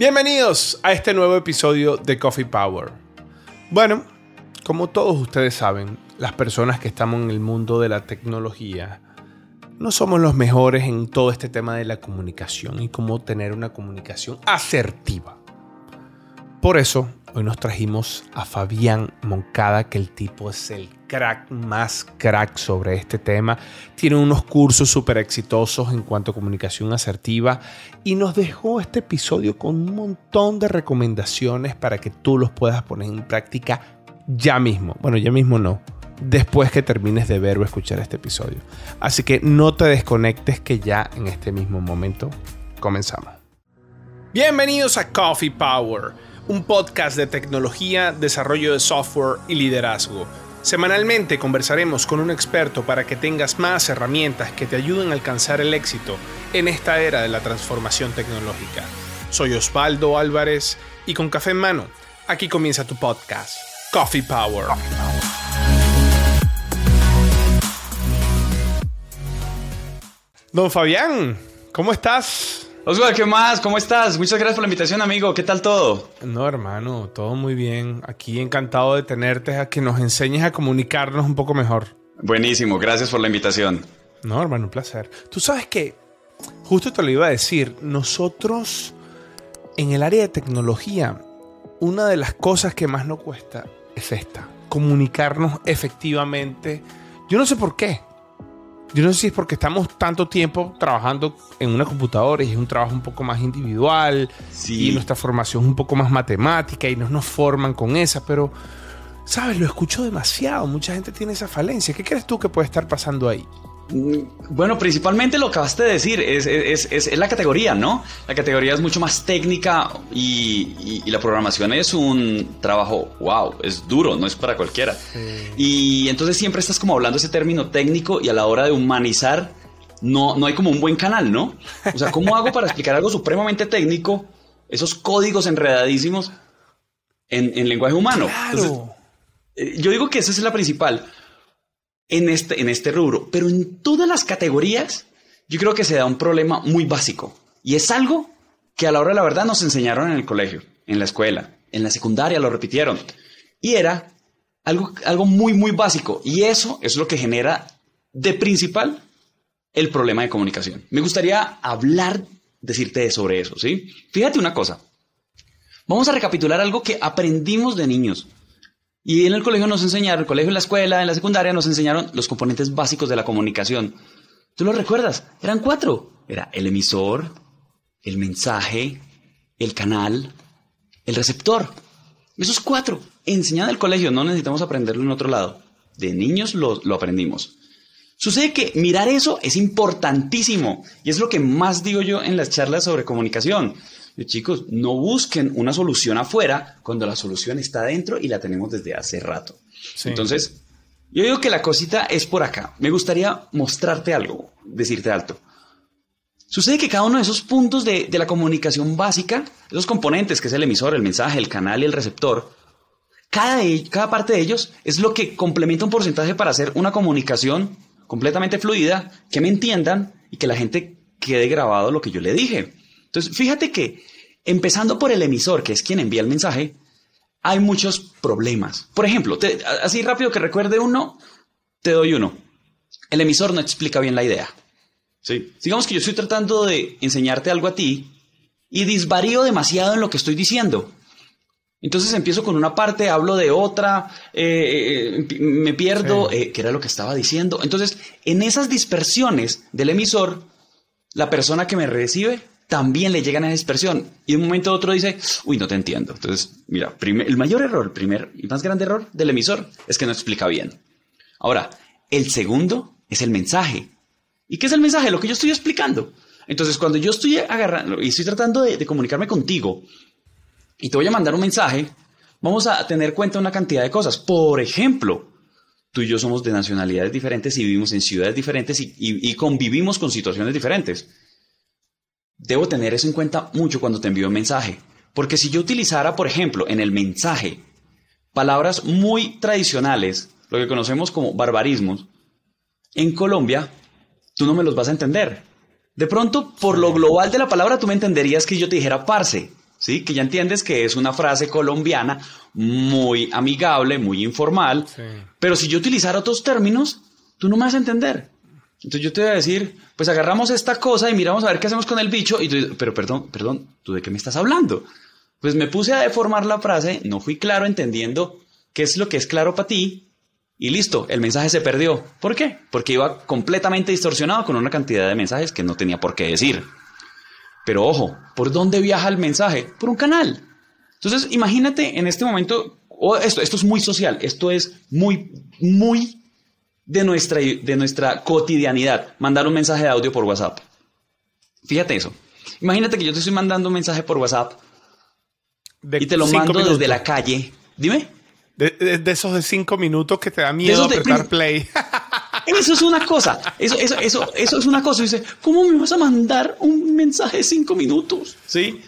Bienvenidos a este nuevo episodio de Coffee Power. Bueno, como todos ustedes saben, las personas que estamos en el mundo de la tecnología no somos los mejores en todo este tema de la comunicación y cómo tener una comunicación asertiva. Por eso, hoy nos trajimos a Fabián Moncada, que el tipo es el crack más crack sobre este tema. Tiene unos cursos súper exitosos en cuanto a comunicación asertiva y nos dejó este episodio con un montón de recomendaciones para que tú los puedas poner en práctica ya mismo. Bueno, ya mismo no. Después que termines de ver o escuchar este episodio. Así que no te desconectes que ya en este mismo momento comenzamos. Bienvenidos a Coffee Power un podcast de tecnología, desarrollo de software y liderazgo. Semanalmente conversaremos con un experto para que tengas más herramientas que te ayuden a alcanzar el éxito en esta era de la transformación tecnológica. Soy Osvaldo Álvarez y con café en mano, aquí comienza tu podcast, Coffee Power. Don Fabián, ¿cómo estás? Oswald, ¿qué más? ¿Cómo estás? Muchas gracias por la invitación, amigo. ¿Qué tal todo? No, hermano, todo muy bien. Aquí encantado de tenerte, a que nos enseñes a comunicarnos un poco mejor. Buenísimo, gracias por la invitación. No, hermano, un placer. Tú sabes que, justo te lo iba a decir, nosotros en el área de tecnología, una de las cosas que más nos cuesta es esta, comunicarnos efectivamente. Yo no sé por qué, yo no sé si es porque estamos tanto tiempo trabajando en una computadora y es un trabajo un poco más individual y nuestra formación es un poco más matemática y no nos forman con esa, pero, ¿sabes? Lo escucho demasiado. Mucha gente tiene esa falencia. ¿Qué crees tú que puede estar pasando ahí? Mm, bueno, principalmente lo que acabaste de decir es, la categoría, ¿no? La categoría es mucho más técnica y, la programación es un trabajo, wow, es duro, no es para cualquiera. Y entonces siempre estás como hablando ese término técnico y a la hora de humanizar no, no hay como un buen canal, ¿no? O sea, ¿cómo hago para explicar algo supremamente técnico, esos códigos enredadísimos en, lenguaje humano? Eh, yo digo que esa es la principal en este, en este rubro, pero en todas las categorías yo creo que se da un problema muy básico y es algo que a la hora de la verdad nos enseñaron en el colegio, en la escuela, en la secundaria lo repitieron y era algo, algo muy, muy básico y eso es lo que genera de principal el problema de comunicación. Me gustaría hablar, decirte sobre eso, ¿sí? Fíjate una cosa. Vamos a recapitular algo que aprendimos de niños. Y en el colegio nos enseñaron, en el colegio, en la escuela, en la secundaria, nos enseñaron los componentes básicos de la comunicación. ¿Tú lo recuerdas? Eran cuatro. Era el emisor, el mensaje, el canal, el receptor. Esos cuatro, enseñados en el colegio, no necesitamos aprenderlo en otro lado. De niños lo, lo aprendimos. Sucede que mirar eso es importantísimo y es lo que más digo yo en las charlas sobre comunicación chicos, no busquen una solución afuera cuando la solución está dentro y la tenemos desde hace rato. Entonces, yo digo que la cosita es por acá. Me gustaría mostrarte algo, decirte alto. Sucede que cada uno de esos puntos de, la comunicación básica, esos componentes que es el emisor, el mensaje, el canal y el receptor, cada, cada parte de ellos es lo que complementa un porcentaje para hacer una comunicación completamente fluida, que me entiendan y que la gente quede grabado lo que yo le dije. Entonces, fíjate que empezando por el emisor, que es quien envía el mensaje, hay muchos problemas. Por ejemplo, así rápido que recuerde uno, te doy uno. El emisor no explica bien la idea. ¿sí? Digamos que yo estoy tratando de enseñarte algo a ti y disvarío demasiado en lo que estoy diciendo. Entonces empiezo con una parte, hablo de otra, eh, eh, me pierdo, eh, que era lo que estaba diciendo. Entonces, en esas dispersiones del emisor, la persona que me recibe también le llegan a esa dispersión. Y de un momento a otro dice, uy, no te entiendo. Entonces, mira, el mayor error, el primer y más grande error del emisor es que no explica bien. Ahora, el segundo es el mensaje. ¿Y qué es el mensaje? Lo que yo estoy explicando. Entonces, cuando yo estoy agarrando y estoy tratando de, comunicarme contigo y te voy a mandar un mensaje, vamos a tener cuenta una cantidad de cosas. Por ejemplo, tú y yo somos de nacionalidades diferentes y vivimos en ciudades diferentes y convivimos con situaciones diferentes. Debo tener eso en cuenta mucho cuando te envío un mensaje. Porque si yo utilizara, por ejemplo, en el mensaje palabras muy tradicionales, lo que conocemos como barbarismos, en Colombia, tú no me los vas a entender. De pronto, por lo global de la palabra, tú me entenderías que yo te dijera parce, ¿sí? Que ya entiendes que es una frase colombiana muy amigable, muy informal, pero si yo utilizara otros términos, tú no me vas a entender. Entonces yo te voy a decir, pues agarramos esta cosa y miramos a ver qué hacemos con el bicho. Y tú pero perdón, perdón, ¿tú de qué me estás hablando? Pues me puse a deformar la frase, no fui claro entendiendo qué es lo que es claro para ti. Y listo, el mensaje se perdió. ¿Por qué? Porque iba completamente distorsionado con una cantidad de mensajes que no tenía por qué decir. Pero ojo, ¿por dónde viaja el mensaje? Por un canal. Entonces, imagínate en este momento, esto, esto es muy social, esto es muy, muy de nuestra, de nuestra cotidianidad, mandar un mensaje de audio por WhatsApp. Fíjate eso. Imagínate que yo te estoy mandando un mensaje por WhatsApp y te lo mando desde la calle. Dime. De, esos de cinco minutos que te da miedo apretar play. Eso es una cosa. Eso, eso, eso, eso es una cosa. Dice, ¿cómo me vas a mandar un mensaje de cinco minutos? ¿Sí?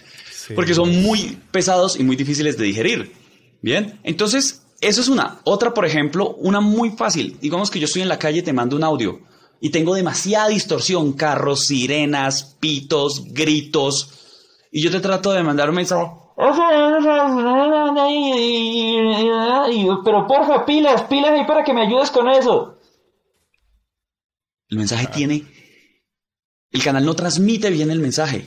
Porque son muy pesados y muy difíciles de digerir. Bien. Entonces, eso es una. Otra, por ejemplo, una muy fácil. Digamos que yo estoy en la calle, te mando un audio y tengo demasiada distorsión, carros, sirenas, pitos, gritos, y yo te trato de mandar un mensaje. Pero porfa, pilas, pilas ahí para que me ayudes con eso. El mensaje tiene... El canal no transmite bien el mensaje.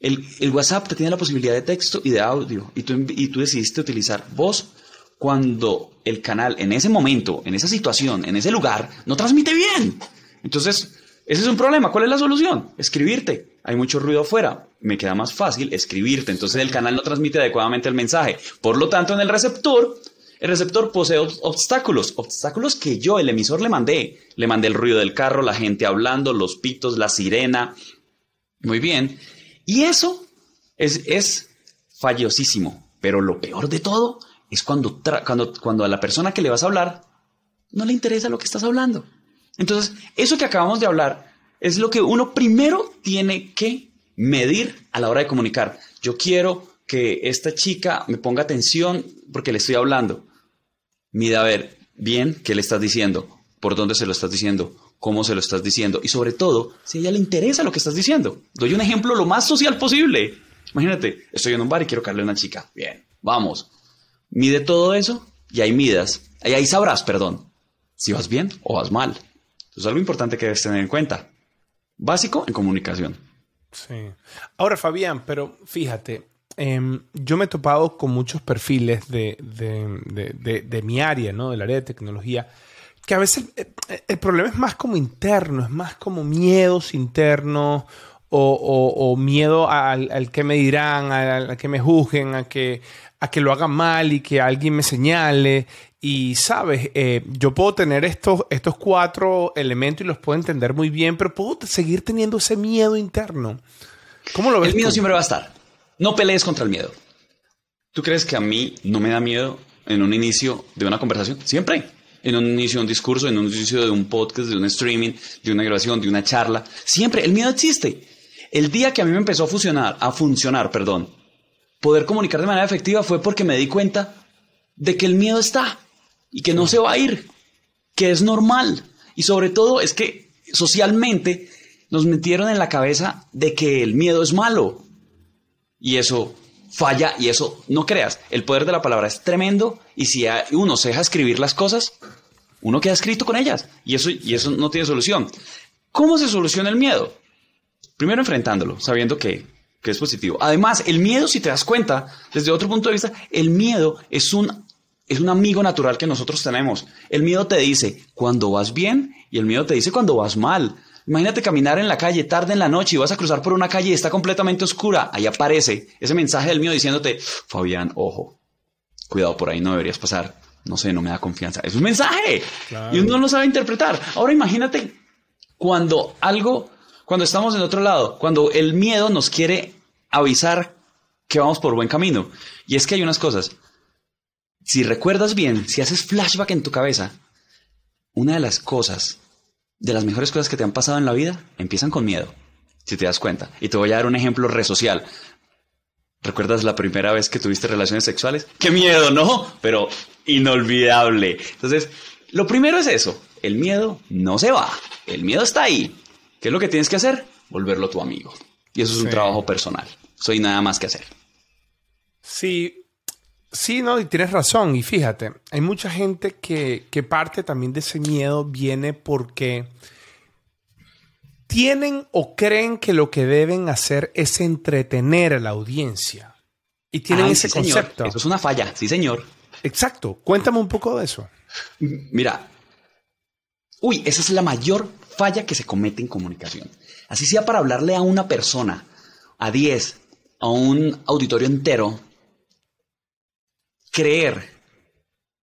El, WhatsApp te tiene la posibilidad de texto y de audio y tú, y tú decidiste utilizar voz cuando el canal en ese momento, en esa situación, en ese lugar, no transmite bien. Entonces, ese es un problema. ¿Cuál es la solución? Escribirte. Hay mucho ruido afuera. Me queda más fácil escribirte. Entonces el canal no transmite adecuadamente el mensaje. Por lo tanto, en el receptor, el receptor posee obstáculos. Obstáculos que yo, el emisor, le mandé. Le mandé el ruido del carro, la gente hablando, los pitos, la sirena. Muy bien. Y eso es, es fallosísimo. Pero lo peor de todo es cuando, cuando, cuando a la persona que le vas a hablar no le interesa lo que estás hablando. Entonces, eso que acabamos de hablar es lo que uno primero tiene que medir a la hora de comunicar. Yo quiero que esta chica me ponga atención porque le estoy hablando. Mira a ver bien qué le estás diciendo, por dónde se lo estás diciendo, cómo se lo estás diciendo y sobre todo si ella le interesa lo que estás diciendo. Doy un ejemplo lo más social posible. Imagínate, estoy en un bar y quiero caerle a una chica. Bien, vamos. Mide todo eso y ahí midas, ahí, ahí sabrás, perdón, si vas bien o vas mal. Eso es algo importante que debes tener en cuenta. Básico en comunicación. Sí. Ahora, Fabián, pero fíjate, em, yo me he topado con muchos perfiles de, de, mi área, ¿no? Del área de tecnología, que a veces eh, eh, el, problema es más como interno, es más como miedos internos o, miedo al, que me dirán, al, que me juzguen, a que, a que lo hagan mal y que alguien me señale. Y sabes, eh, yo puedo tener estos, estos cuatro elementos y los puedo entender muy bien, pero puedo seguir teniendo ese miedo interno. ¿Cómo lo ves? El miedo siempre va a estar. No pelees contra el miedo. ¿Tú crees que a mí no me da miedo en un inicio de una conversación? Siempre. En un inicio de un discurso, en un inicio de un podcast, de un streaming, de una grabación, de una charla. Siempre. El miedo existe. El día que a mí me empezó a funcionar, a funcionar, perdón, poder comunicar de manera efectiva fue porque me di cuenta de que el miedo está y que no se va a ir, que es normal. Y sobre todo es que socialmente nos metieron en la cabeza de que el miedo es malo. Y eso falla y eso no creas. El poder de la palabra es tremendo y si uno se deja escribir las cosas, uno queda escrito con ellas y eso, y eso no tiene solución. ¿Cómo se soluciona el miedo? Primero enfrentándolo, sabiendo que, que es positivo. Además, el miedo, si te das cuenta, desde otro punto de vista, el miedo es un, es un amigo natural que nosotros tenemos. El miedo te dice cuando vas bien y el miedo te dice cuando vas mal. Imagínate caminar en la calle tarde en la noche y vas a cruzar por una calle y está completamente oscura. Ahí aparece ese mensaje del miedo diciéndote, Fabián, ojo, cuidado por ahí, no deberías pasar. No sé, no me da confianza. Es un mensaje y uno no lo sabe interpretar. Ahora imagínate cuando algo cuando estamos en otro lado, cuando el miedo nos quiere avisar que vamos por buen camino. Y es que hay unas cosas. Si recuerdas bien, si haces flashback en tu cabeza, una de las cosas, de las mejores cosas que te han pasado en la vida, empiezan con miedo, si te das cuenta. Y te voy a dar un ejemplo resocial. ¿Recuerdas la primera vez que tuviste relaciones sexuales? ¡Qué miedo, no! Pero inolvidable. Entonces, lo primero es eso. El miedo no se va. El miedo está ahí. ¿Qué es lo que tienes que hacer? Volverlo tu amigo. Y eso es un trabajo personal. Soy nada más que hacer. Sí, sí, no, y tienes razón. Y fíjate, hay mucha gente que, que parte también de ese miedo viene porque tienen o creen que lo que deben hacer es entretener a la audiencia. Y tienen ese concepto. Eso es una falla, sí, señor. Exacto. Cuéntame un poco de eso. Mira, uy, esa es la mayor falla que se comete en comunicación. Así sea para hablarle a una persona, a 10, a un auditorio entero, creer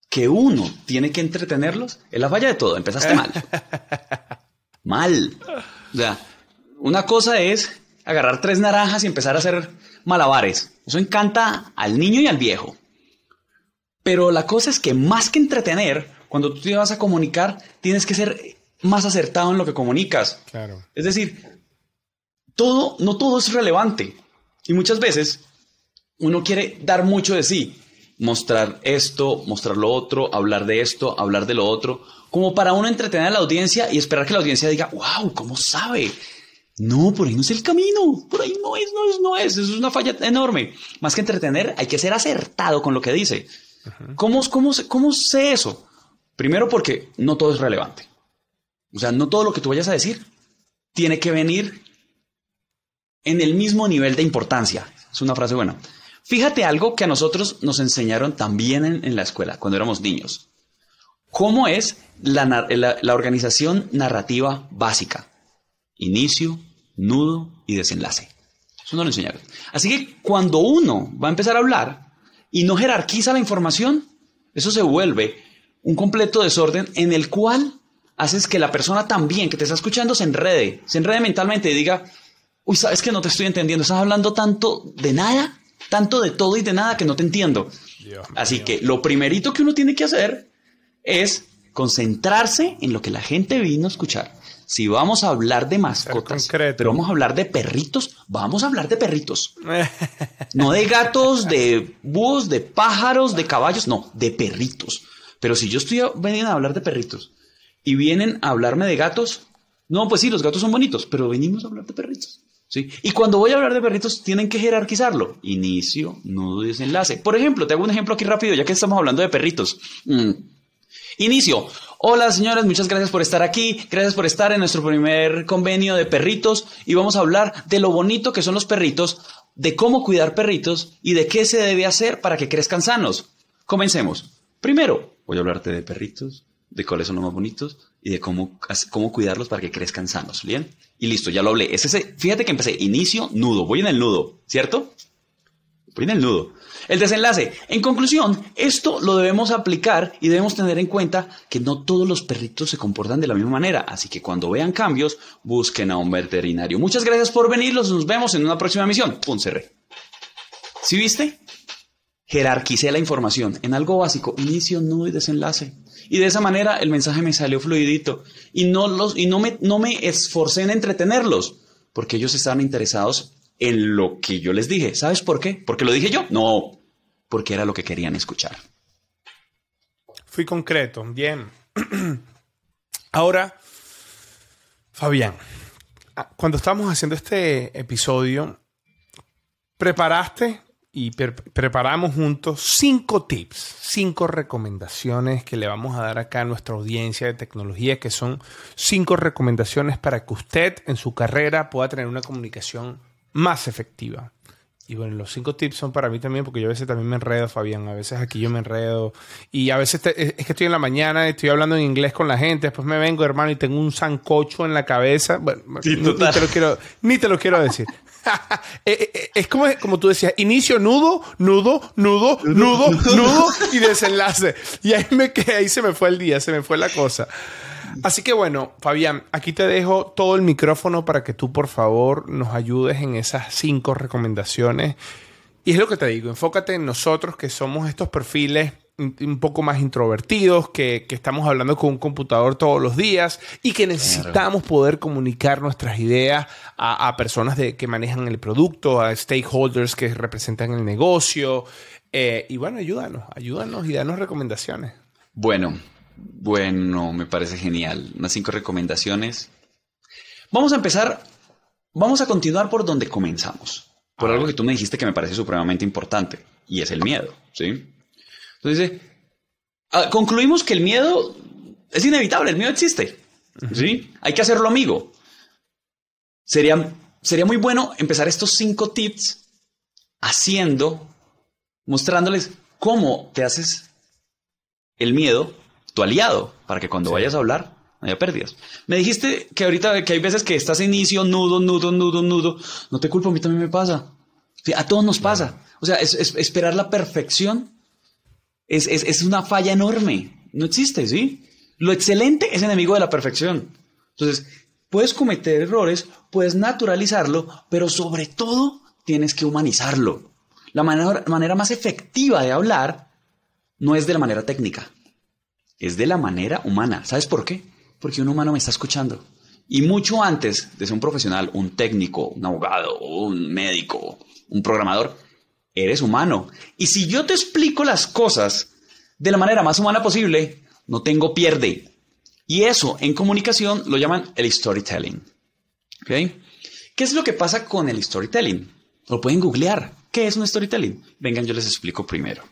que uno tiene que entretenerlos es la falla de todo. Empezaste mal. mal. O sea, una cosa es agarrar tres naranjas y empezar a hacer malabares. Eso encanta al niño y al viejo. Pero la cosa es que más que entretener, cuando tú te vas a comunicar, tienes que ser más acertado en lo que comunicas. Claro. Es decir, todo, no todo es relevante. Y muchas veces uno quiere dar mucho de sí, mostrar esto, mostrar lo otro, hablar de esto, hablar de lo otro, como para uno entretener a la audiencia y esperar que la audiencia diga, wow, ¿cómo sabe? No, por ahí no es el camino, por ahí no es, no es, no es, eso es una falla enorme. Más que entretener, hay que ser acertado con lo que dice. ¿Cómo, cómo, cómo sé eso? Primero porque no todo es relevante. O sea, no todo lo que tú vayas a decir tiene que venir en el mismo nivel de importancia. Es una frase buena. Fíjate algo que a nosotros nos enseñaron también en, la escuela, cuando éramos niños. ¿Cómo es la, la organización narrativa básica? Inicio, nudo y desenlace. Eso no lo enseñaron. Así que cuando uno va a empezar a hablar y no jerarquiza la información, eso se vuelve un completo desorden en el cual haces que la persona también que te está escuchando se enrede, se enrede mentalmente y diga, uy, sabes que no te estoy entendiendo, estás hablando tanto de nada, tanto de todo y de nada que no te entiendo. Así que lo primerito que uno tiene que hacer es concentrarse en lo que la gente vino a escuchar. Si vamos a hablar de mascotas, pero vamos a hablar de perritos, vamos a hablar de perritos. no de gatos, de búhos, de pájaros, de caballos, no, de perritos. Pero si yo estoy veniendo a hablar de perritos y vienen a hablarme de gatos, no, pues sí, los gatos son bonitos, pero venimos a hablar de perritos. ¿sí? Y cuando voy a hablar de perritos, tienen que jerarquizarlo. Inicio, nudo desenlace. Por ejemplo, te hago un ejemplo aquí rápido, ya que estamos hablando de perritos. Mm. Inicio. Hola señores, muchas gracias por estar aquí, gracias por estar en nuestro primer convenio de perritos y vamos a hablar de lo bonito que son los perritos, de cómo cuidar perritos y de qué se debe hacer para que crezcan sanos. Comencemos. Primero, voy a hablarte de perritos, de cuáles son los más bonitos y de cómo, cómo cuidarlos para que crezcan sanos. ¿Bien? Y listo, ya lo hablé. Es ese, fíjate que empecé inicio, nudo. Voy en el nudo, ¿cierto? Voy en el nudo. El desenlace. En conclusión, esto lo debemos aplicar y debemos tener en cuenta que no todos los perritos se comportan de la misma manera. Así que cuando vean cambios, busquen a un veterinario. Muchas gracias por venir. Nos vemos en una próxima misión. Pum, cerré. ¿Sí viste? Jerarquicé la información en algo básico, inicio, nudo y desenlace. Y de esa manera el mensaje me salió fluidito. Y no, los, y no, me, no me esforcé en entretenerlos, porque ellos estaban interesados en lo que yo les dije. ¿Sabes por qué? ¿Porque lo dije yo? No, porque era lo que querían escuchar. Fui concreto, bien. Ahora, Fabián, ah, cuando estábamos haciendo este episodio, preparaste y preparamos juntos cinco tips, cinco recomendaciones que le vamos a dar acá a nuestra audiencia de tecnología, que son cinco recomendaciones para que usted en su carrera pueda tener una comunicación más efectiva. Y bueno, los cinco tips son para mí también, porque yo a veces también me enredo, Fabián. A veces aquí yo me enredo. Y a veces es que estoy en la mañana, estoy hablando en inglés con la gente, después me vengo, hermano, y tengo un sancocho en la cabeza. Bueno, ni, te lo quiero, ni te lo quiero decir. Eh, eh, eh, es como, como tú decías, inicio, nudo, nudo, nudo, nudo, nudo y desenlace. Y ahí me quedé, ahí se me fue el día, se me fue la cosa. Así que bueno, Fabián, aquí te dejo todo el micrófono para que tú por favor nos ayudes en esas cinco recomendaciones. Y es lo que te digo, enfócate en nosotros que somos estos perfiles un poco más introvertidos, que, estamos hablando con un computador todos los días y que necesitamos poder comunicar nuestras ideas a, personas de, que manejan el producto, a stakeholders que representan el negocio. Eh, y bueno, ayúdanos, ayúdanos y danos recomendaciones. Bueno, bueno, me parece genial. Unas cinco recomendaciones. Vamos a empezar, vamos a continuar por donde comenzamos. por algo que tú me dijiste que me parece supremamente importante, y es el miedo, ¿sí? Entonces, ah, concluimos que el miedo es inevitable, el miedo existe, ¿sí? Hay que hacerlo amigo. Sería, sería muy bueno empezar estos cinco tips haciendo, mostrándoles cómo te haces el miedo tu aliado para que cuando vayas a hablar no haya pérdidas. Me dijiste que ahorita que hay veces que estás en inicio, nudo, nudo, nudo, nudo. No te culpo, a mí también me pasa. a todos nos pasa. O sea, es, esperar la perfección es, es, una falla enorme. No existe, ¿sí? Lo excelente es enemigo de la perfección. Entonces, puedes cometer errores, puedes naturalizarlo, pero sobre todo tienes que humanizarlo. La manera, manera más efectiva de hablar no es de la manera técnica, es de la manera humana. ¿Sabes por qué? Porque un humano me está escuchando. Y mucho antes de ser un profesional, un técnico, un abogado, un médico, un programador, eres humano. Y si yo te explico las cosas de la manera más humana posible, no tengo pierde. Y eso en comunicación lo llaman el storytelling. ¿Qué es lo que pasa con el storytelling? Lo pueden googlear. ¿Qué es un storytelling? Vengan, yo les explico primero.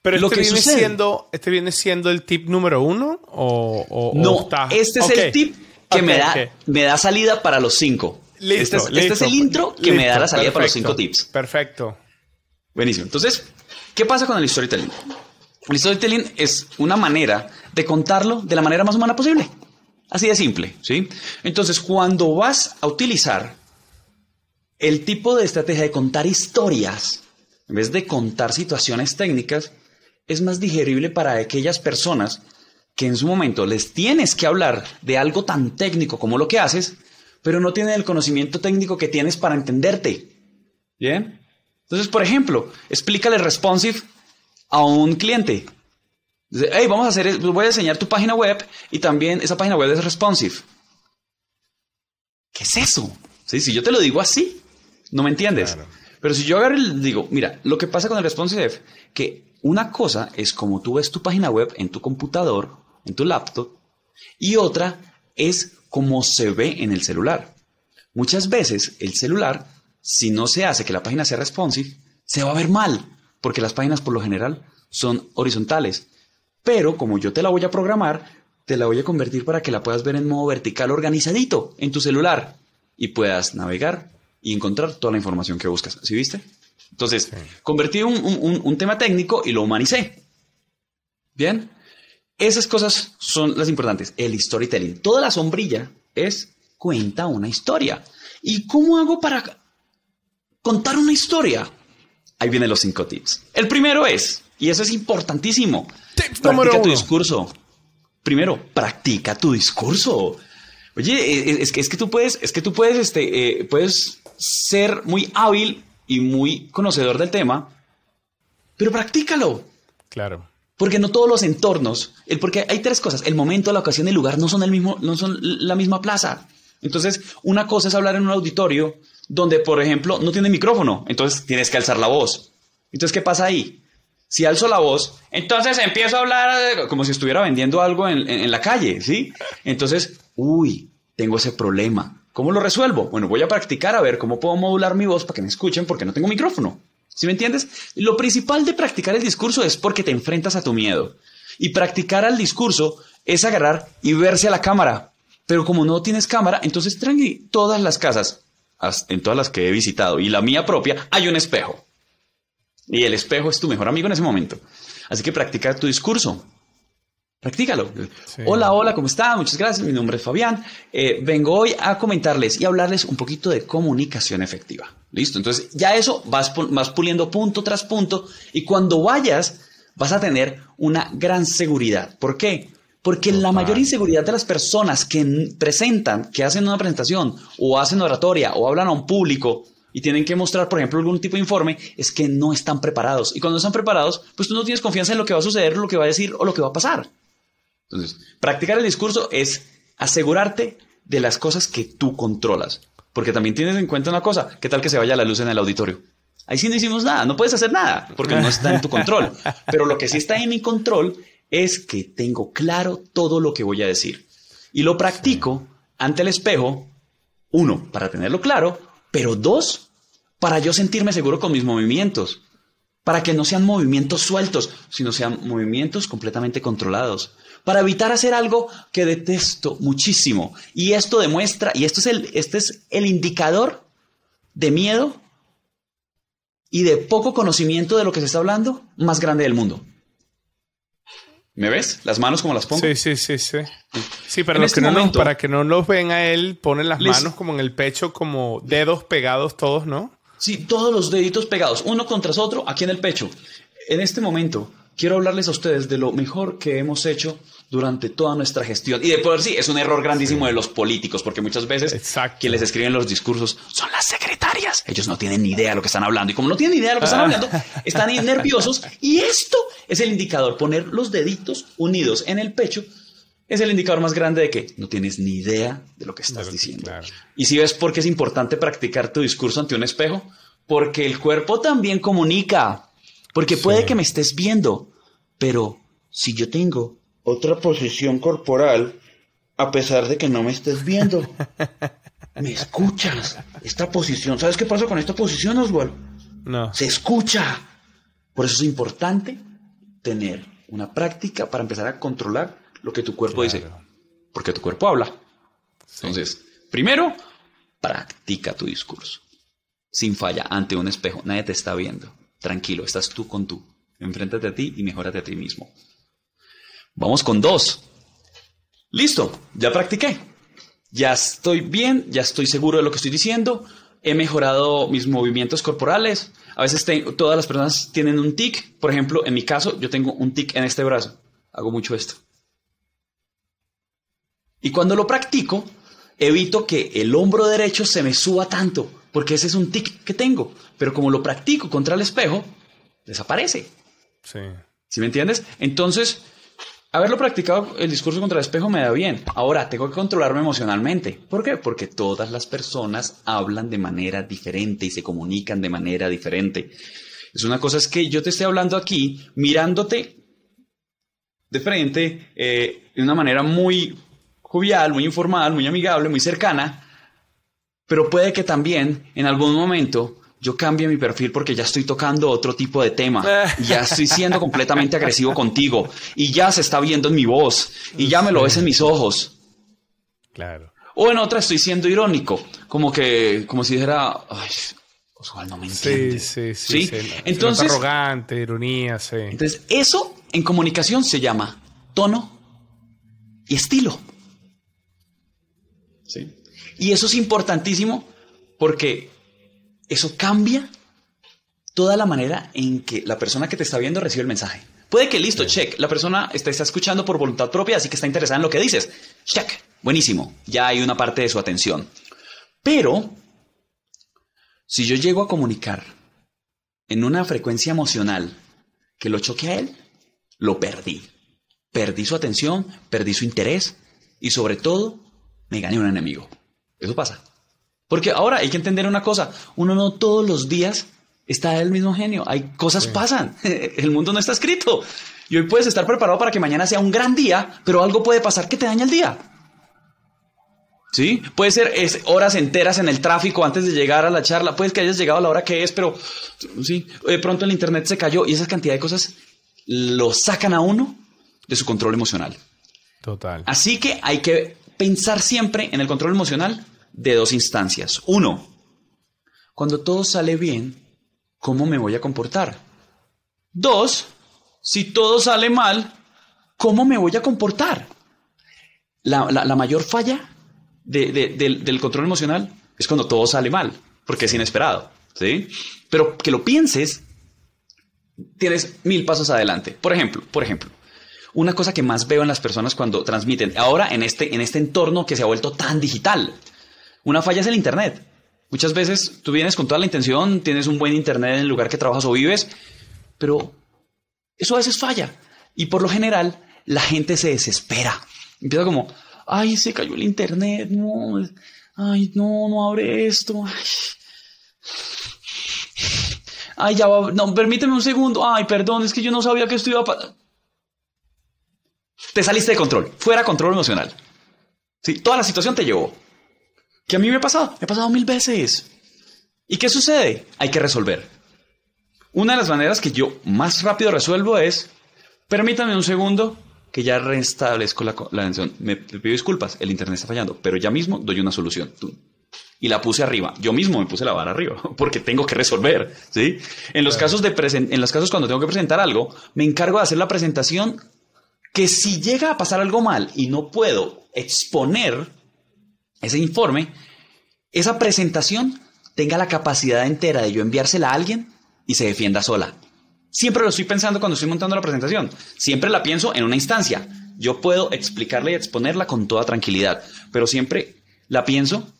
Pero este, que viene siendo, este viene siendo el tip número uno o, no, este es el tip que me, da, me da salida para los cinco. Listo, este, es, este el intro que me da la salida para los cinco tips. Perfecto. Buenísimo. Entonces, ¿qué pasa con el storytelling? El storytelling es una manera de contarlo de la manera más humana posible. Así de simple, ¿sí? Entonces, cuando vas a utilizar el tipo de estrategia de contar historias, en vez de contar situaciones técnicas, es más digerible para aquellas personas que en su momento les tienes que hablar de algo tan técnico como lo que haces, pero no tienen el conocimiento técnico que tienes para entenderte. ¿Bien? Entonces, por ejemplo, explícale responsive a un cliente. Dice, hey, vamos a hacer, voy a enseñar tu página web y también esa página web es responsive. ¿Qué es eso? ¿Sí? Si yo te lo digo así, no me entiendes. Pero si yo agarro y digo, mira, lo que pasa con el responsive, que una cosa es como tú ves tu página web en tu computador, en tu laptop, y otra es como se ve en el celular. Muchas veces el celular, si no se hace que la página sea responsive, se va a ver mal, porque las páginas por lo general son horizontales. Pero como yo te la voy a programar, te la voy a convertir para que la puedas ver en modo vertical organizadito en tu celular y puedas navegar y encontrar toda la información que buscas. ¿Sí viste? Entonces, convertí un, tema técnico y lo humanicé. Bien, esas cosas son las importantes. El storytelling. Toda la sombrilla es cuenta una historia. ¿Y cómo hago para contar una historia? Ahí vienen los cinco tips. El primero es, y eso es importantísimo, practica tu discurso. Primero, practica tu discurso. Oye, e, e, es, que, es que tú puedes, es que tú puedes, este, eh, puedes ser muy hábil y muy conocedor del tema, pero practícalo. Claro. Porque no todos los entornos, el, porque hay tres cosas, el momento, la ocasión y el lugar no son, el mismo, no son la misma plaza. Entonces, una cosa es hablar en un auditorio donde, por ejemplo, no tiene micrófono, entonces tienes que alzar la voz. Entonces, ¿qué pasa ahí? Si alzo la voz, entonces empiezo a hablar como si estuviera vendiendo algo en, en la calle, ¿sí? Entonces, uy, tengo ese problema. ¿Cómo lo resuelvo? Bueno, voy a practicar a ver cómo puedo modular mi voz para que me escuchen porque no tengo micrófono. ¿Sí me entiendes? Lo principal de practicar el discurso es porque te enfrentas a tu miedo. Y practicar al discurso es agarrar y verse a la cámara. Pero como no tienes cámara, entonces tranqui, todas las casas, en todas las que he visitado y la mía propia, hay un espejo. Y el espejo es tu mejor amigo en ese momento. Así que practica tu discurso. Practícalo. Hola, hola, ¿cómo están? Muchas gracias. Mi nombre es Fabián. Eh, vengo hoy a comentarles y hablarles un poquito de comunicación efectiva. Listo. Entonces, ya eso vas, vas puliendo punto tras punto y cuando vayas vas a tener una gran seguridad. ¿Por qué? Porque la mayor inseguridad de las personas que presentan, que hacen una presentación o hacen oratoria o hablan a un público y tienen que mostrar, por ejemplo, algún tipo de informe, es que no están preparados. Y cuando no están preparados, pues tú no tienes confianza en lo que va a suceder, lo que va a decir o lo que va a pasar. Entonces, practicar el discurso es asegurarte de las cosas que tú controlas. Porque también tienes en cuenta una cosa, ¿qué tal que se vaya la luz en el auditorio? Ahí sí no hicimos nada, no puedes hacer nada, porque no está en tu control. Pero lo que sí está en mi control es que tengo claro todo lo que voy a decir. Y lo practico ante el espejo, uno, para tenerlo claro, pero dos, para yo sentirme seguro con mis movimientos, para que no sean movimientos sueltos, sino sean movimientos completamente controlados, para evitar hacer algo que detesto muchísimo. Y esto demuestra, y esto es el, este es el indicador de miedo y de poco conocimiento de lo que se está hablando más grande del mundo. ¿Me ves? Las manos como las pongo. Sí, sí, sí, sí. Sí, pero este que no para que no los ven a él, ponen las manos como en el pecho, como dedos pegados todos, ¿no? Sí, todos los deditos pegados, uno contra otro, aquí en el pecho. En este momento, quiero hablarles a ustedes de lo mejor que hemos hecho durante toda nuestra gestión. Y de poder sí, es un error grandísimo de los políticos, porque muchas veces Exacto. quien les escriben los discursos son las secretarias. Ellos no tienen ni idea de lo que están hablando. Y como no tienen ni idea de lo que están hablando, están nerviosos. Y esto es el indicador. Poner los deditos unidos en el pecho es el indicador más grande de que no tienes ni idea de lo que estás diciendo. Y si ves por qué es importante practicar tu discurso ante un espejo, porque el cuerpo también comunica. Porque puede que me estés viendo, pero si yo tengo otra posición corporal, a pesar de que no me estés viendo. ¿Me escuchas? Esta posición, ¿sabes qué pasa con esta posición, Oswald? No. Se escucha. Por eso es importante tener una práctica para empezar a controlar lo que tu cuerpo dice. Porque tu cuerpo habla. Entonces, primero, practica tu discurso. Sin falla, ante un espejo. Nadie te está viendo. Tranquilo, estás tú con tú. Enfréntate a ti y mejórate a ti mismo. Vamos con dos. Listo, ya practiqué. Ya estoy bien, ya estoy seguro de lo que estoy diciendo. He mejorado mis movimientos corporales. A veces todas las personas tienen un tic. Por ejemplo, en mi caso, yo tengo un tic en este brazo. Hago mucho esto. Y cuando lo practico, evito que el hombro derecho se me suba tanto, porque ese es un tic que tengo. Pero como lo practico contra el espejo, desaparece. Sí. ¿Sí me entiendes? Entonces, Haberlo practicado el discurso contra el espejo me da bien. Ahora tengo que controlarme emocionalmente. ¿Por qué? Porque todas las personas hablan de manera diferente y se comunican de manera diferente. Es una cosa es que yo te esté hablando aquí, mirándote de frente, eh, de una manera muy jovial, muy informal, muy amigable, muy cercana, pero puede que también en algún momento yo cambio mi perfil porque ya estoy tocando otro tipo de tema, ya estoy siendo completamente agresivo contigo y ya se está viendo en mi voz y ya me lo ves en mis ojos. Claro. O en otra estoy siendo irónico, como que, como si dijera, ay, Oswald no me entiende. Sí, sí, sí. Entonces, arrogante, ironía, sí. Entonces, eso en comunicación se llama tono y estilo. Sí. Y eso es importantísimo porque eso cambia toda la manera en que la persona que te está viendo recibe el mensaje. Puede que listo, check, la persona está, está escuchando por voluntad propia, así que está interesada en lo que dices. Check, buenísimo, ya hay una parte de su atención. Pero, si yo llego a comunicar en una frecuencia emocional que lo choque a él, lo perdí. Perdí su atención, perdí su interés y sobre todo, me gané un enemigo. Eso pasa. Porque ahora hay que entender una cosa, uno no todos los días está el mismo genio, hay cosas pasan, el mundo no está escrito. Y hoy puedes estar preparado para que mañana sea un gran día, pero algo puede pasar que te daña el día. ¿Sí? Puede ser horas enteras en el tráfico antes de llegar a la charla, puede que hayas llegado a la hora que es, pero sí, de pronto el internet se cayó y esa cantidad de cosas lo sacan a uno de su control emocional. Total. Así que hay que pensar siempre en el control emocional de dos instancias. Uno, cuando todo sale bien, ¿cómo me voy a comportar? Dos, si todo sale mal, ¿cómo me voy a comportar? La, mayor falla del, control emocional es cuando todo sale mal, porque es inesperado. ¿sí? Pero que lo pienses, tienes mil pasos adelante. Por ejemplo, por ejemplo, una cosa que más veo en las personas cuando transmiten, ahora en este, en este entorno que se ha vuelto tan digital, una falla es el Internet. Muchas veces tú vienes con toda la intención, tienes un buen Internet en el lugar que trabajas o vives, pero eso a veces falla. Y por lo general, la gente se desespera. Empieza como, ay, se cayó el Internet, no, ay, no, no abre esto. Ay, ya va, no, permíteme un segundo. Ay, perdón, es que yo no sabía que esto iba a. Te saliste de control, fuera control emocional. ¿Sí? Toda la situación te llevó. Que a mí me ha pasado, me ha pasado mil veces. ¿Y qué sucede? Hay que resolver. Una de las maneras que yo más rápido resuelvo es, permítanme un segundo que ya restablezco la, la atención. Me pido disculpas, el internet está fallando, pero ya mismo doy una solución. Y la puse arriba. Yo mismo me puse la vara arriba porque tengo que resolver. ¿sí? En, los casos de en los casos cuando tengo que presentar algo, me encargo de hacer la presentación que si llega a pasar algo mal y no puedo exponer ese informe, esa presentación tenga la capacidad entera de yo enviársela a alguien y se defienda sola. Siempre lo estoy pensando cuando estoy montando la presentación. Siempre la pienso en una instancia. Yo puedo explicarla y exponerla con toda tranquilidad, pero siempre la pienso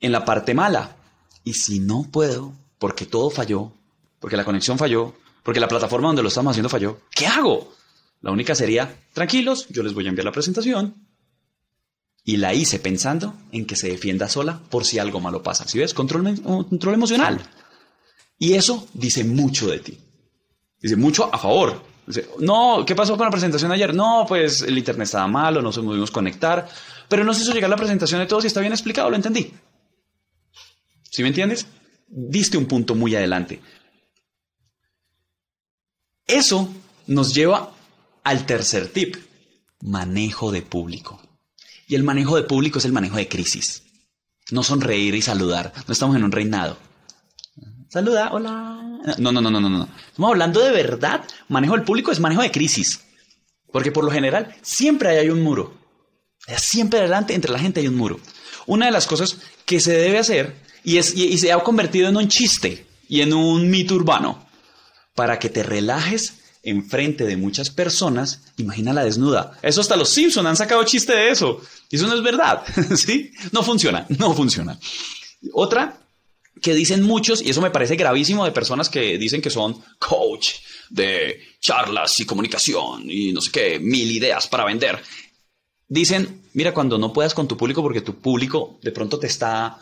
en la parte mala. Y si no puedo, porque todo falló, porque la conexión falló, porque la plataforma donde lo estamos haciendo falló, ¿qué hago? La única sería, tranquilos, yo les voy a enviar la presentación, y la hice pensando en que se defienda sola por si algo malo pasa. Si ves, control, control emocional. Y eso dice mucho de ti. Dice mucho a favor. Dice, no, ¿qué pasó con la presentación ayer? No, pues el internet estaba malo, no se pudimos conectar, pero nos hizo llegar la presentación de todos y está bien explicado, lo entendí. ¿Sí me entiendes? Diste un punto muy adelante. Eso nos lleva al tercer tip, manejo de público. Y el manejo de público es el manejo de crisis. No sonreír y saludar. No estamos en un reinado. Saluda, hola. No, no, no, no, no, no. Estamos hablando de verdad. Manejo del público es manejo de crisis. Porque por lo general siempre hay un muro. Siempre adelante entre la gente hay un muro. Una de las cosas que se debe hacer y, es, y se ha convertido en un chiste y en un mito urbano para que te relajes enfrente de muchas personas, imagina la desnuda. Eso hasta los Simpson han sacado chiste de eso. Eso no es verdad, ¿sí? No funciona, no funciona. Otra que dicen muchos, y eso me parece gravísimo de personas que dicen que son coach de charlas y comunicación y no sé qué, mil ideas para vender. Dicen, mira, cuando no puedas con tu público porque tu público de pronto te está,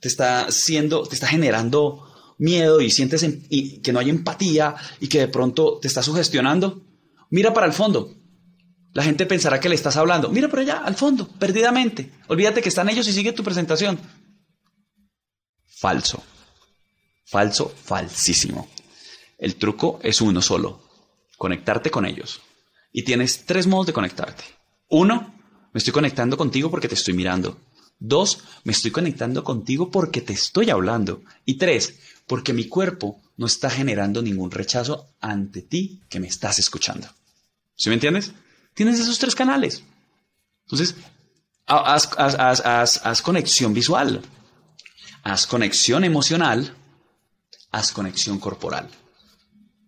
te está siendo, te está generando miedo y sientes que no hay empatía y que de pronto te está sugestionando, mira para el fondo. La gente pensará que le estás hablando. Mira por allá, al fondo, perdidamente. Olvídate que están ellos y sigue tu presentación. Falso. Falso, falsísimo. El truco es uno solo. Conectarte con ellos. Y tienes tres modos de conectarte. Uno, me estoy conectando contigo porque te estoy mirando. Dos, me estoy conectando contigo porque te estoy hablando. Y tres, porque mi cuerpo no está generando ningún rechazo ante ti que me estás escuchando. ¿Sí me entiendes? Tienes esos tres canales. Entonces, haz, conexión visual, haz conexión emocional, haz conexión corporal.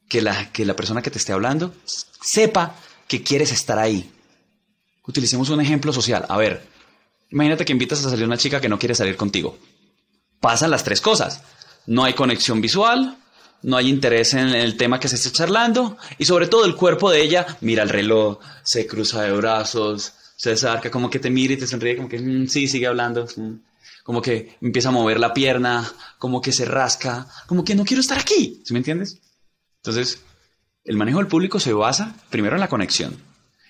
Que la, que la persona que te esté hablando sepa que quieres estar ahí. Utilicemos un ejemplo social. A ver, imagínate que invitas a salir una chica que no quiere salir contigo. Pasan las tres cosas no hay conexión visual, no hay interés en el tema que se esté charlando y sobre todo el cuerpo de ella mira el reloj, se cruza de brazos, se acerca, como que te mira y te sonríe, como que mm, sí, sigue hablando, mm". como que empieza a mover la pierna, como que se rasca, como que no quiero estar aquí, ¿sí me entiendes? Entonces, el manejo del público se basa primero en la conexión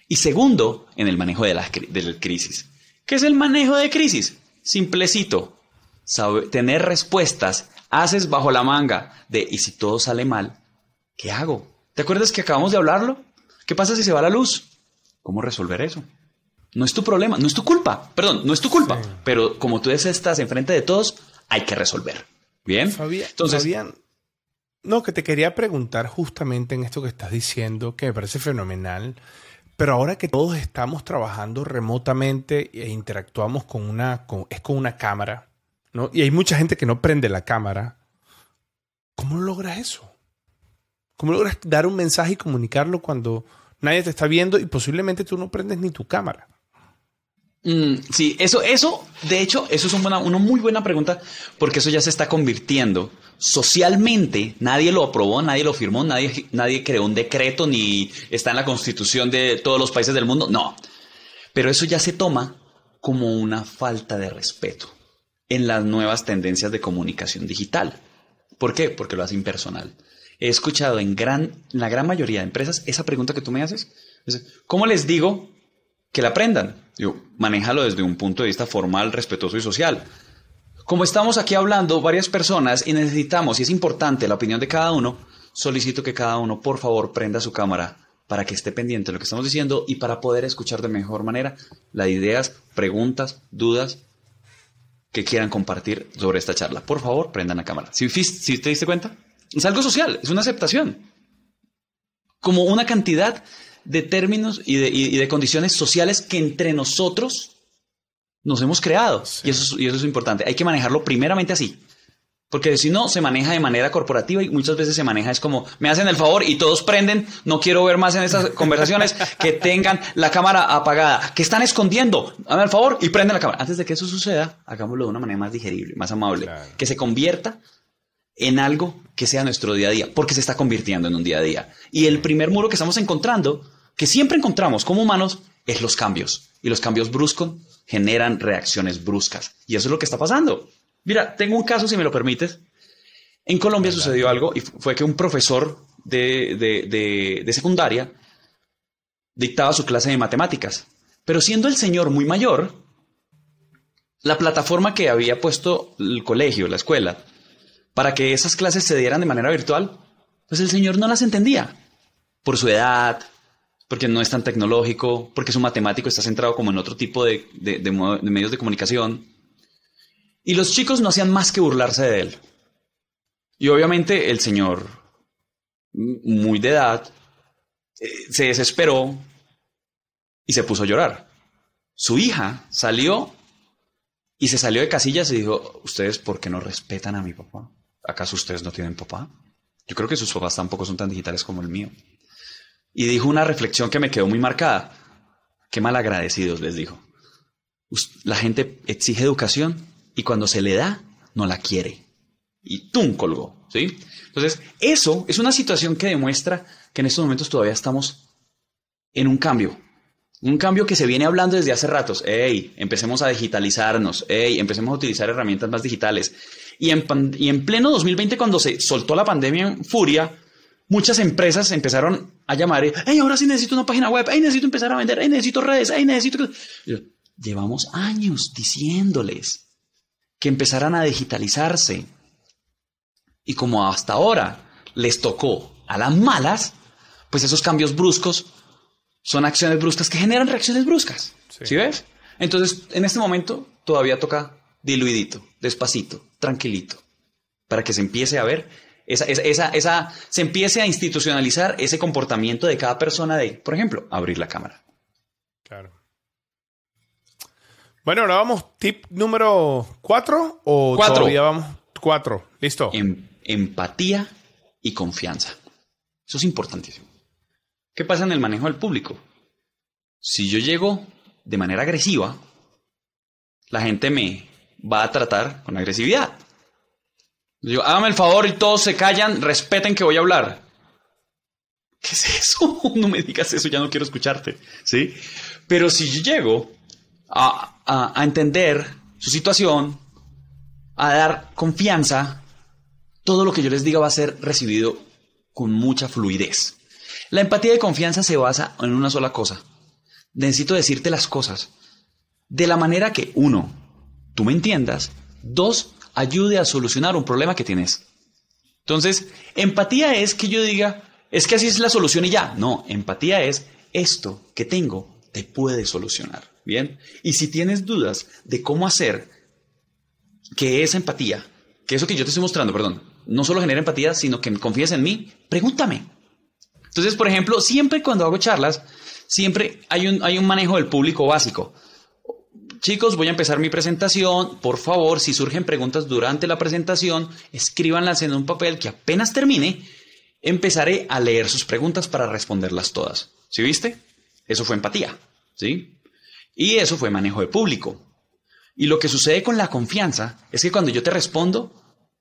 y segundo en el manejo de la, de crisis. ¿Qué es el manejo de crisis? Simplecito, tener respuestas haces bajo la manga de ¿y si todo sale mal? ¿Qué hago? ¿Te acuerdas que acabamos de hablarlo? ¿Qué pasa si se va la luz? ¿Cómo resolver eso? No es tu problema, no es tu culpa, perdón, no es tu culpa, pero como tú estás enfrente de todos, hay que resolver. ¿Bien? Entonces, no, que te quería preguntar justamente en esto que estás diciendo, que me parece fenomenal, pero ahora que todos estamos trabajando remotamente e interactuamos con una, es con una cámara, y hay mucha gente que no prende la cámara. ¿Cómo logras eso? ¿Cómo logras dar un mensaje y comunicarlo cuando nadie te está viendo y posiblemente tú no prendes ni tu cámara? Mm, sí, eso, eso, de hecho, eso es una, muy buena pregunta porque eso ya se está convirtiendo socialmente. Nadie lo aprobó, nadie lo firmó, nadie, nadie creó un decreto ni está en la constitución de todos los países del mundo. No, pero eso ya se toma como una falta de respeto en las nuevas tendencias de comunicación digital. ¿Por qué? Porque lo hace impersonal. He escuchado en, gran, la gran mayoría de empresas esa pregunta que tú me haces. ¿Cómo les digo que la aprendan? Yo, manéjalo desde un punto de vista formal, respetuoso y social. Como estamos aquí hablando varias personas y necesitamos, y es importante la opinión de cada uno, solicito que cada uno, por favor, prenda su cámara para que esté pendiente de lo que estamos diciendo y para poder escuchar de mejor manera las ideas, preguntas, dudas que quieran compartir sobre esta charla. Por favor, prendan la cámara. Si, si te diste cuenta, es algo social, es una aceptación. Como una cantidad de términos y de, condiciones sociales que entre nosotros nos hemos creado. Y, eso, y eso es importante. Hay que manejarlo primeramente así. Porque si no, se maneja de manera corporativa y muchas veces se maneja es como, me hacen el favor y todos prenden, no quiero ver más en estas conversaciones, que tengan la cámara apagada, que están escondiendo, hazme el favor y prenden la cámara. Antes de que eso suceda, hagámoslo de una manera más digerible, más amable, que se convierta en algo que sea nuestro día a día, porque se está convirtiendo en un día a día. Y el primer muro que estamos encontrando, que siempre encontramos como humanos, es los cambios. Y los cambios bruscos generan reacciones bruscas. Y eso es lo que está pasando. Mira, tengo un caso, si me lo permites. En Colombia sucedió algo y fue que un profesor de, secundaria dictaba su clase de matemáticas. Pero siendo el señor muy mayor, la plataforma que había puesto el colegio, la escuela, para que esas clases se dieran de manera virtual, pues el señor no las entendía. Por su edad, porque no es tan tecnológico, porque su matemático está centrado como en otro tipo de medios de comunicación. Y los chicos no hacían más que burlarse de él. Y obviamente el señor, muy de edad, eh, se desesperó y se puso a llorar. Su hija salió y se salió de casillas y dijo, ¿ustedes por qué no respetan a mi papá? ¿Acaso ustedes no tienen papá? Yo creo que sus papás tampoco son tan digitales como el mío. Y dijo una reflexión que me quedó muy marcada. Qué mal agradecidos, les dijo. La gente exige educación y cuando se le da, no la quiere. Y ¡tum! colgó. ¿sí? Entonces, eso es una situación que demuestra que en estos momentos todavía estamos en un cambio. Un cambio que se viene hablando desde hace ratos. ¡Ey! Empecemos a digitalizarnos. ¡Ey! Empecemos a utilizar herramientas más digitales. Y en, y en pleno 2020, cuando se soltó la pandemia en furia, muchas empresas empezaron a llamar, ¡Ey! Ahora sí necesito una página web. ¡Ey! Necesito empezar a vender. ¡Ey! Necesito redes. ¡Ey! Necesito... Llevamos años diciéndoles que empezaran a digitalizarse. Y como hasta ahora les tocó a las malas, pues esos cambios bruscos son acciones bruscas que generan reacciones bruscas. Sí. ves? Entonces, en este momento todavía toca diluidito, despacito, tranquilito, para que se empiece a ver esa, esa, esa, se empiece a institucionalizar ese comportamiento de cada persona de, por ejemplo, abrir la cámara. Claro. Bueno, ahora vamos, tip número cuatro o cuatro. todavía vamos cuatro. Listo. Em, empatía y confianza. Eso es importantísimo. ¿Qué pasa en el manejo del público? Si yo llego de manera agresiva, la gente me va a tratar con agresividad. Yo, hágame el favor y todos se callan, respeten que voy a hablar. ¿Qué es eso? No me digas eso, ya no quiero escucharte. ¿Sí? Pero si yo llego a, entender su situación, a dar confianza, todo lo que yo les diga va a ser recibido con mucha fluidez. La empatía y confianza se basa en una sola cosa. Necesito decirte las cosas de la manera que, uno, tú me entiendas, dos, ayude a solucionar un problema que tienes. Entonces, empatía es que yo diga, es que así es la solución y ya. No, empatía es esto que tengo te puede solucionar. Bien. Y si tienes dudas de cómo hacer que esa empatía, que eso que yo te estoy mostrando, perdón, no solo genere empatía, sino que confíes en mí, pregúntame. Entonces, por ejemplo, siempre cuando hago charlas, siempre hay un, hay un manejo del público básico. Chicos, voy a empezar mi presentación. Por favor, si surgen preguntas durante la presentación, escríbanlas en un papel que apenas termine, empezaré a leer sus preguntas para responderlas todas. ¿Sí viste? Eso fue empatía, ¿sí? Y eso fue manejo de público. Y lo que sucede con la confianza es que cuando yo te respondo,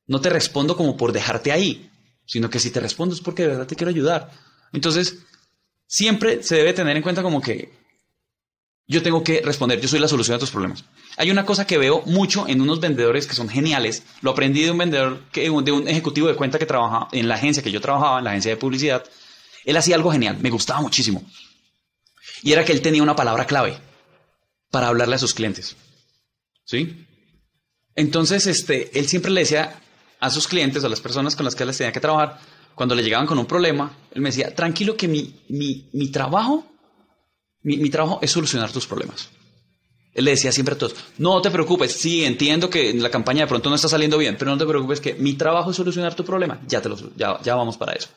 no te respondo como por dejarte ahí, sino que si te respondo es porque de verdad te quiero ayudar. Entonces, siempre se debe tener en cuenta como que yo tengo que responder, yo soy la solución a tus problemas. Hay una cosa que veo mucho en unos vendedores que son geniales. Lo aprendí de un vendedor, que, de un ejecutivo de cuenta que trabajaba en la agencia que yo trabajaba, en la agencia de publicidad. Él hacía algo genial, me gustaba muchísimo. Y era que él tenía una palabra clave para hablarle a sus clientes. ¿Sí? Entonces, este, él siempre le decía a sus clientes, a las personas con las que él tenía que trabajar, cuando le llegaban con un problema, él me decía, tranquilo que mi, mi, mi trabajo, mi, mi trabajo es solucionar tus problemas. Él le decía siempre a todos, no te preocupes, sí, entiendo que la campaña de pronto no está saliendo bien, pero no te preocupes que mi trabajo es solucionar tu problema, ya, te lo, ya, ya vamos para eso.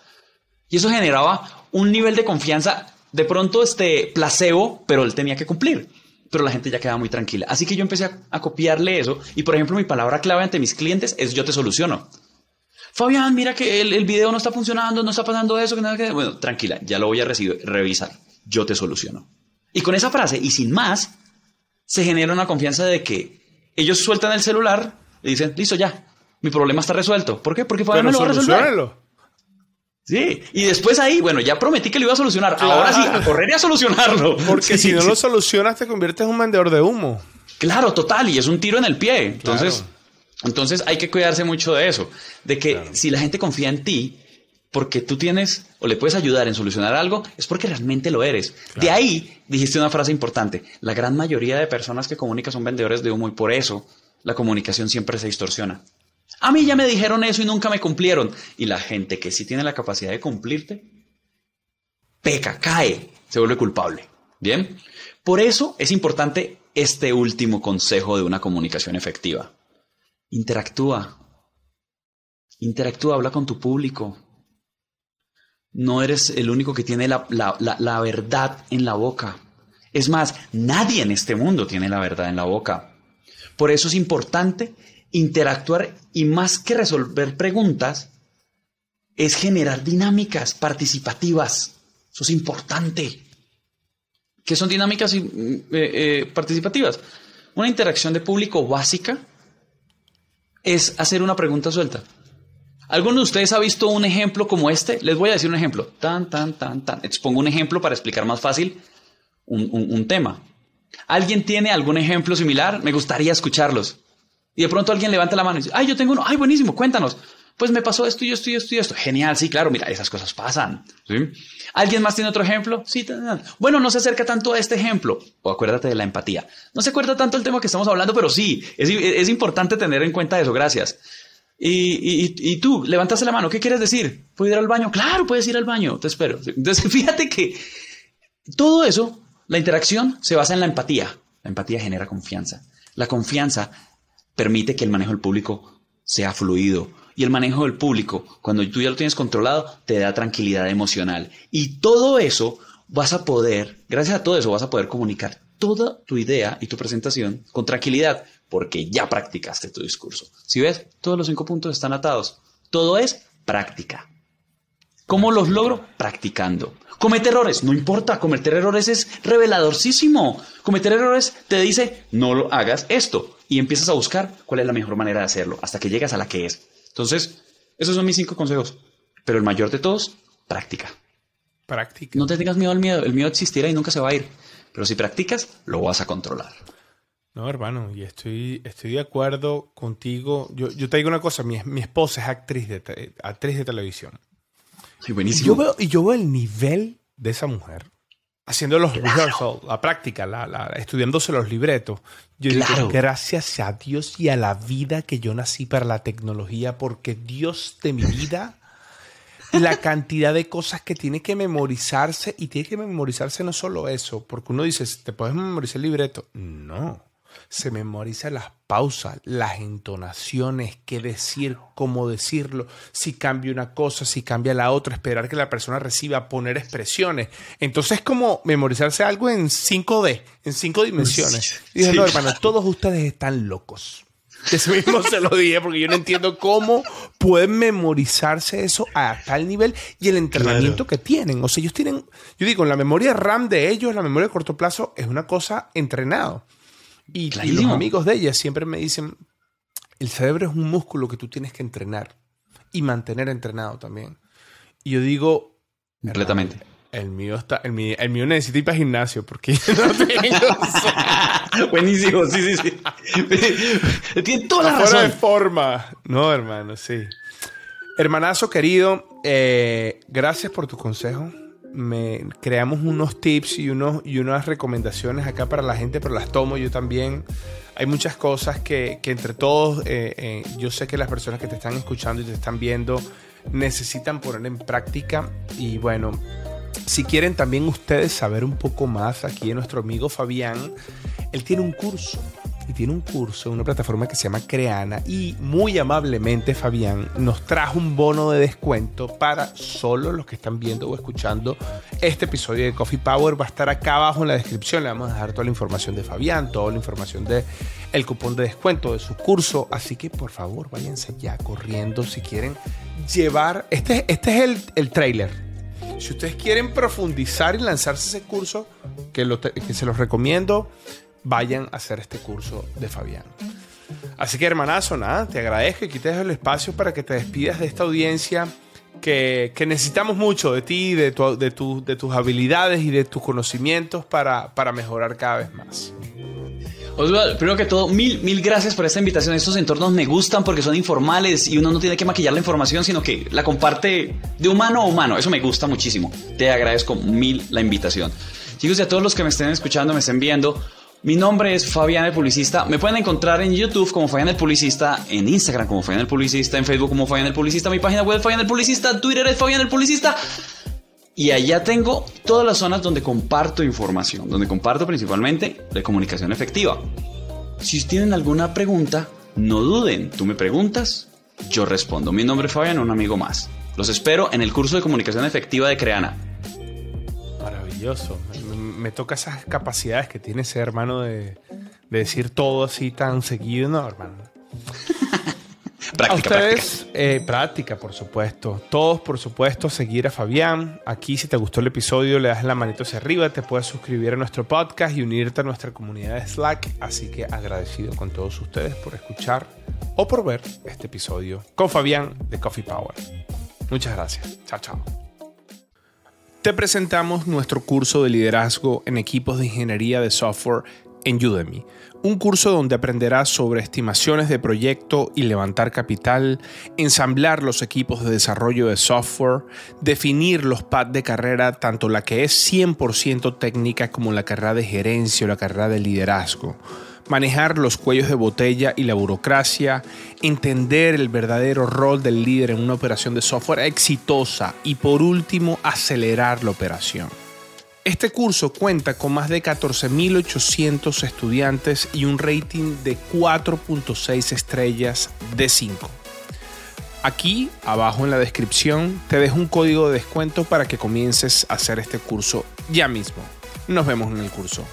Y eso generaba un nivel de confianza, de pronto este placebo, pero él tenía que cumplir. Pero la gente ya quedaba muy tranquila. Así que yo empecé a, copiarle eso. Y por ejemplo, mi palabra clave ante mis clientes es yo te soluciono. Fabián, mira que el, video no está funcionando, no está pasando eso, que nada que... Bueno, tranquila, ya lo voy a recibir, revisar. Yo te soluciono. Y con esa frase, y sin más, se genera una confianza de que ellos sueltan el celular y dicen, listo, ya, mi problema está resuelto. ¿Por qué? Porque Fabián me lo va a resolver. Sí, y después ahí, bueno, ya prometí que lo iba a solucionar. Ahora sí, a correr y a solucionarlo. Porque si no lo solucionas, te conviertes en un vendedor de humo. Claro, total, y es un tiro en el pie. Entonces, entonces hay que cuidarse mucho de eso. De que si la gente confía en ti, porque tú tienes o le puedes ayudar en solucionar algo, es porque realmente lo eres. De ahí dijiste una frase importante. La gran mayoría de personas que comunican son vendedores de humo y por eso la comunicación siempre se distorsiona. A mí ya me dijeron eso y nunca me cumplieron. Y la gente que sí tiene la capacidad de cumplirte, peca, cae, se vuelve culpable. Bien, por eso es importante este último consejo de una comunicación efectiva. Interactúa. Interactúa, habla con tu público. No eres el único que tiene la, la verdad en la boca. Es más, nadie en este mundo tiene la verdad en la boca. Por eso es importante interactuar y más que resolver preguntas, es generar dinámicas participativas. Eso es importante. ¿Qué son dinámicas eh, eh, participativas? Una interacción de público básica es hacer una pregunta suelta. ¿Alguno de ustedes ha visto un ejemplo como este? Les voy a decir un ejemplo. Tan, tan, tan, tan. Expongo un ejemplo para explicar más fácil un tema. ¿Alguien tiene algún ejemplo similar? Me gustaría escucharlos. Y de pronto alguien levanta la mano y dice, ay, yo tengo uno, ay, buenísimo, cuéntanos. Pues me pasó esto y esto y esto y esto. Genial, sí, claro, mira, esas cosas pasan. ¿Alguien más tiene otro ejemplo? Sí, bueno, no se acerca tanto a este ejemplo. O acuérdate de la empatía. No se acuerda tanto el tema que estamos hablando, pero sí, es, importante tener en cuenta eso, gracias. Y, y, tú, levantaste la mano, ¿qué quieres decir? ¿Puedo ir al baño? Claro, puedes ir al baño, te espero. Entonces, fíjate que todo eso, la interacción se basa en la empatía. La empatía genera confianza. La confianza permite que el manejo del público sea fluido. Y el manejo del público, cuando tú ya lo tienes controlado, te da tranquilidad emocional. Y todo eso vas a poder, gracias a todo eso, vas a poder comunicar toda tu idea y tu presentación con tranquilidad, porque ya practicaste tu discurso. Si ves, todos los cinco puntos están atados. Todo es práctica. ¿Cómo los logro? Practicando. Cometer errores, no importa, cometer errores es reveladorcísimo. Cometer errores te dice, no lo hagas esto y empiezas a buscar cuál es la mejor manera de hacerlo hasta que llegas a la que es. Entonces, esos son mis cinco consejos. Pero el mayor de todos, práctica. Práctica. No te tengas miedo al miedo. El miedo existirá y nunca se va a ir. Pero si practicas, lo vas a controlar. No, hermano, y estoy, estoy de acuerdo contigo. Yo, yo te digo una cosa, mi, mi esposa es actriz de, actriz de televisión. Sí, buenísimo. Y yo, veo, y yo veo el nivel de esa mujer haciendo los rehearsals, la práctica, la, estudiándose los libretos. Yo digo, gracias a Dios y a la vida que yo nací para la tecnología, porque Dios de mi vida, la cantidad de cosas que tiene que memorizarse, y tiene que memorizarse no solo eso, porque uno dice, ¿te puedes memorizar el libreto? No se memoriza las pausas, las entonaciones, qué decir, cómo decirlo, si cambia una cosa, si cambia la otra, esperar que la persona reciba, poner expresiones. Entonces es como memorizarse algo en 5D, en cinco dimensiones. Y dije, no, hermano, todos ustedes están locos. Eso mismo se lo dije porque yo no entiendo cómo pueden memorizarse eso a tal nivel y el entrenamiento que tienen. O sea, ellos tienen, yo digo, la memoria RAM de ellos, la memoria de corto plazo, es una cosa entrenado. Y, los amigos de ella siempre me dicen, el cerebro es un músculo que tú tienes que entrenar y mantener entrenado también. Y yo digo... Completamente. El mío está, el mío, el mío necesita ir para gimnasio porque no tengo. Buenísimo, sí, sí, sí. Tiene toda la razón. de forma. No, hermano, sí. Hermanazo querido, eh, gracias por tu consejo creamos unos tips y, unos, y unas recomendaciones acá para la gente, pero las tomo yo también. hay muchas cosas que, entre todos, eh, eh, yo sé que las personas que te están escuchando y te están viendo necesitan poner en práctica. Y bueno, si quieren también ustedes saber un poco más, aquí nuestro amigo Fabián, él tiene un curso y tiene un curso en una plataforma que se llama Creana y muy amablemente Fabián nos trajo un bono de descuento para solo los que están viendo o escuchando este episodio de Coffee Power. Va a estar acá abajo en la descripción, le vamos a dejar toda la información de Fabián, toda la información de el cupón de descuento de su curso, así que por favor váyanse ya corriendo si quieren llevar, este, este es el, el trailer. Si ustedes quieren profundizar y lanzarse ese curso, que, que se los recomiendo, vayan a hacer este curso de Fabián. Así que hermanazo, nada, te agradezco y quites el espacio para que te despidas de esta audiencia que, necesitamos mucho de ti, de, de, de, tus habilidades y de tus conocimientos para, para mejorar cada vez más. Osvaldo, primero que todo, mil, mil gracias por esta invitación. Estos entornos me gustan porque son informales y uno no tiene que maquillar la información, sino que la comparte de humano a humano. Eso me gusta muchísimo. Te agradezco mil la invitación. Chicos, y a todos los que me estén escuchando, me estén viendo, mi nombre es Fabián el Publicista. Me pueden encontrar en YouTube como Fabián el Publicista, en Instagram como Fabián el Publicista, en Facebook como Fabián el Publicista, mi página web Fabián el Publicista, Twitter es Fabián el Publicista. Y allá tengo todas las zonas donde comparto información, donde comparto principalmente de comunicación efectiva. Si tienen alguna pregunta, no duden, tú me preguntas, yo respondo. Mi nombre es Fabián, un amigo más. Los espero en el curso de comunicación efectiva de Creana. Maravilloso me toca esas capacidades que tiene ese hermano de, decir todo así tan seguido, no, hermano. práctica, ustedes, práctica. Eh, práctica, por supuesto. Todos, por supuesto, seguir a Fabián. Aquí, si te gustó el episodio, le das la manito hacia arriba, te puedes suscribir a nuestro podcast y unirte a nuestra comunidad de Slack. Así que agradecido con todos ustedes por escuchar o por ver este episodio con Fabián de Coffee Power. Muchas gracias. Chao, chao. Te presentamos nuestro curso de liderazgo en equipos de ingeniería de software en Udemy, un curso donde aprenderás sobre estimaciones de proyecto y levantar capital, ensamblar los equipos de desarrollo de software, definir los paths de carrera, tanto la que es 100% técnica como la carrera de gerencia o la carrera de liderazgo manejar los cuellos de botella y la burocracia, entender el verdadero rol del líder en una operación de software exitosa y por último acelerar la operación. Este curso cuenta con más de 14.800 estudiantes y un rating de 4.6 estrellas de 5. Aquí, abajo en la descripción, te dejo un código de descuento para que comiences a hacer este curso ya mismo. Nos vemos en el curso.